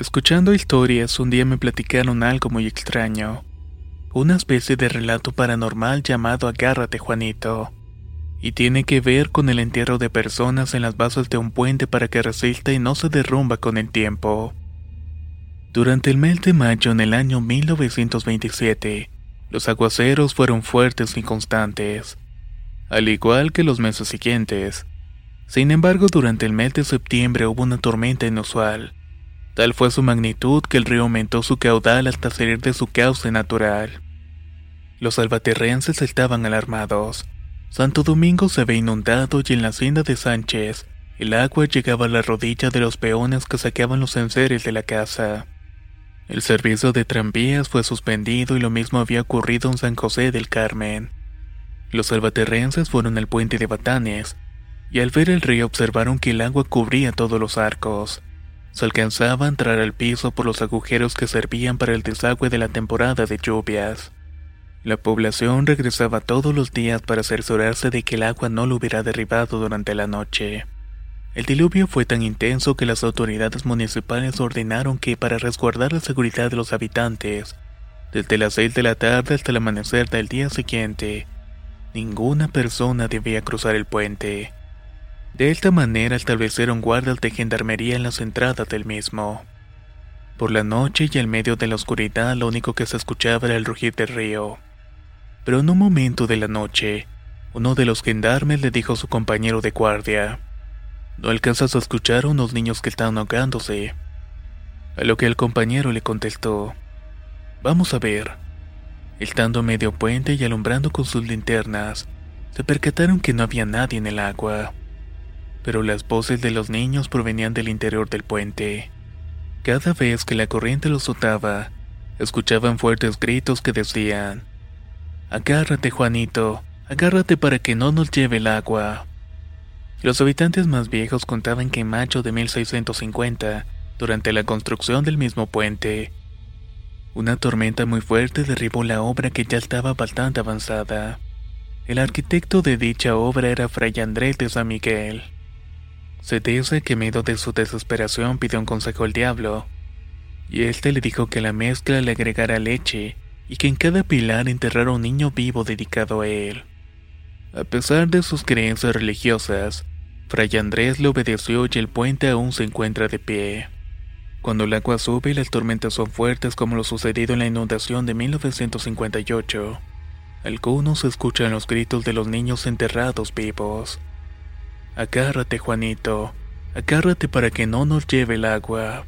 Escuchando historias, un día me platicaron algo muy extraño. Una especie de relato paranormal llamado Agárrate Juanito. Y tiene que ver con el entierro de personas en las bases de un puente para que resista y no se derrumba con el tiempo. Durante el mes de mayo en el año 1927, los aguaceros fueron fuertes y constantes, al igual que los meses siguientes. Sin embargo, durante el mes de septiembre hubo una tormenta inusual. Tal fue su magnitud que el río aumentó su caudal hasta salir de su cauce natural. Los salvaterrenses estaban alarmados. Santo Domingo se ve inundado y en la hacienda de Sánchez, el agua llegaba a la rodilla de los peones que saqueaban los enseres de la casa. El servicio de tranvías fue suspendido y lo mismo había ocurrido en San José del Carmen. Los salvaterrenses fueron al puente de Batanes, y al ver el río observaron que el agua cubría todos los arcos. Se alcanzaba a entrar al piso por los agujeros que servían para el desagüe de la temporada de lluvias. La población regresaba todos los días para cerciorarse de que el agua no lo hubiera derribado durante la noche. El diluvio fue tan intenso que las autoridades municipales ordenaron que para resguardar la seguridad de los habitantes, desde las 6 de la tarde hasta el amanecer del día siguiente, ninguna persona debía cruzar el puente. De esta manera establecieron guardias de gendarmería en las entradas del mismo. Por la noche y en medio de la oscuridad lo único que se escuchaba era el rugir del río. Pero en un momento de la noche, uno de los gendarmes le dijo a su compañero de guardia, ¿No alcanzas a escuchar a unos niños que están ahogándose? A lo que el compañero le contestó, Vamos a ver. Estando a medio puente y alumbrando con sus linternas, se percataron que no había nadie en el agua. Pero las voces de los niños provenían del interior del puente. Cada vez que la corriente los azotaba, escuchaban fuertes gritos que decían, Agárrate, Juanito, agárrate para que no nos lleve el agua. Los habitantes más viejos contaban que en mayo de 1650, durante la construcción del mismo puente, una tormenta muy fuerte derribó la obra que ya estaba bastante avanzada. El arquitecto de dicha obra era Fray Andrés de San Miguel. Se dice que medio de su desesperación pidió un consejo al diablo, y éste le dijo que la mezcla le agregara leche y que en cada pilar enterrara un niño vivo dedicado a él. A pesar de sus creencias religiosas, Fray Andrés le obedeció y el puente aún se encuentra de pie. Cuando el agua sube y las tormentas son fuertes como lo sucedido en la inundación de 1958, algunos escuchan los gritos de los niños enterrados vivos. Agárrate, Juanito, agárrate para que no nos lleve el agua.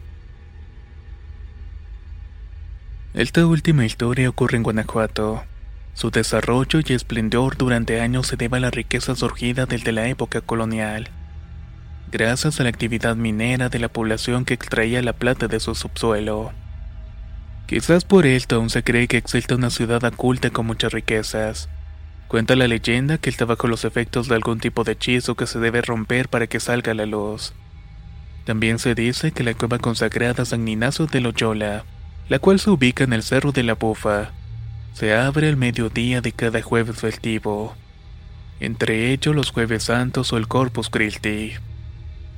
Esta última historia ocurre en Guanajuato. Su desarrollo y esplendor durante años se debe a la riqueza surgida desde la época colonial, gracias a la actividad minera de la población que extraía la plata de su subsuelo. Quizás por esto aún se cree que existe una ciudad oculta con muchas riquezas. Cuenta la leyenda que está bajo los efectos de algún tipo de hechizo que se debe romper para que salga la luz. También se dice que la cueva consagrada San Ignacio de Loyola, la cual se ubica en el Cerro de la Bufa, se abre al mediodía de cada jueves festivo, entre ellos los jueves santos o el Corpus Christi.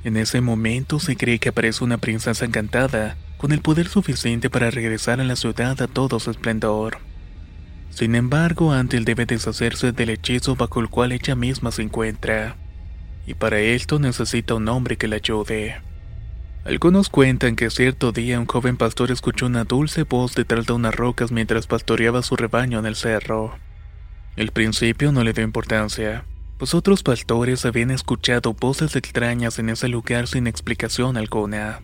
En ese momento se cree que aparece una princesa encantada, con el poder suficiente para regresar a la ciudad a todo su esplendor. Sin embargo, Antel debe deshacerse del hechizo bajo el cual ella misma se encuentra, y para esto necesita un hombre que la ayude. Algunos cuentan que cierto día un joven pastor escuchó una dulce voz detrás de unas rocas mientras pastoreaba su rebaño en el cerro. Al principio no le dio importancia, pues otros pastores habían escuchado voces extrañas en ese lugar sin explicación alguna.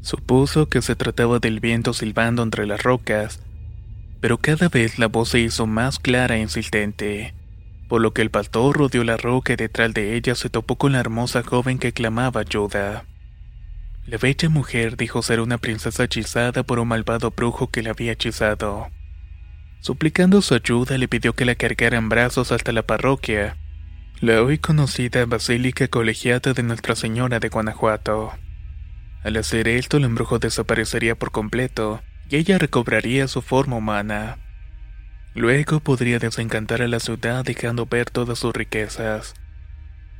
Supuso que se trataba del viento silbando entre las rocas, pero cada vez la voz se hizo más clara e insistente, por lo que el pastor rodeó la roca y detrás de ella se topó con la hermosa joven que clamaba ayuda. La bella mujer dijo ser una princesa hechizada por un malvado brujo que la había hechizado. Suplicando su ayuda, le pidió que la cargara en brazos hasta la parroquia, la hoy conocida Basílica Colegiata de Nuestra Señora de Guanajuato. Al hacer esto, el embrujo desaparecería por completo y ella recobraría su forma humana. Luego podría desencantar a la ciudad dejando ver todas sus riquezas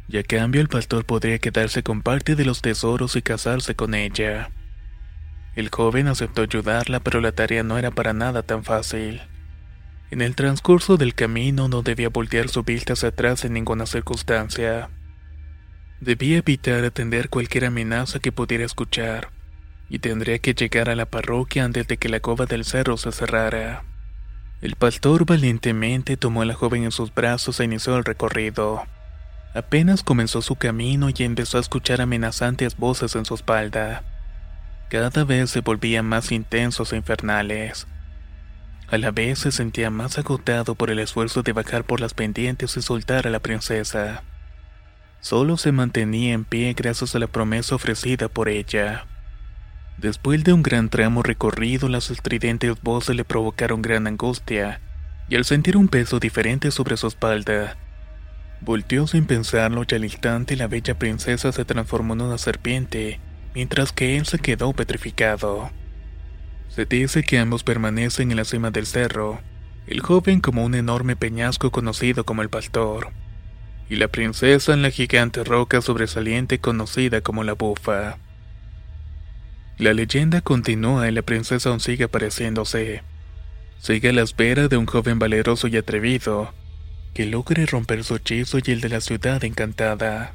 y a cambio el pastor podría quedarse con parte de los tesoros y casarse con ella. El joven aceptó ayudarla, pero la tarea no era para nada tan fácil. En el transcurso del camino no debía voltear su vista hacia atrás en ninguna circunstancia. Debía evitar atender cualquier amenaza que pudiera escuchar, y tendría que llegar a la parroquia antes de que la cova del cerro se cerrara. El pastor valientemente tomó a la joven en sus brazos e inició el recorrido. Apenas comenzó su camino y empezó a escuchar amenazantes voces en su espalda. Cada vez se volvían más intensos e infernales. A la vez se sentía más agotado por el esfuerzo de bajar por las pendientes y soltar a la princesa. Solo se mantenía en pie gracias a la promesa ofrecida por ella. Después de un gran tramo recorrido, las estridentes voces le provocaron gran angustia, y al sentir un peso diferente sobre su espalda, Volteó sin pensarlo y al instante la bella princesa se transformó en una serpiente, mientras que él se quedó petrificado. Se dice que ambos permanecen en la cima del cerro, el joven como un enorme peñasco conocido como el pastor, y la princesa en la gigante roca sobresaliente conocida como la bufa. La leyenda continúa y la princesa aún sigue apareciéndose. Sigue a la espera de un joven valeroso y atrevido, que logre romper su hechizo y el de la ciudad encantada.